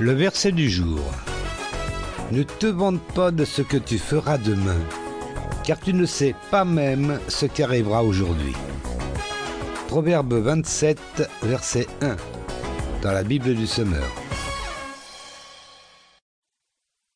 Le verset du jour. Ne te vante pas de ce que tu feras demain, car tu ne sais pas même ce qui arrivera aujourd'hui. Proverbe 27, verset 1, dans la Bible du Semeur.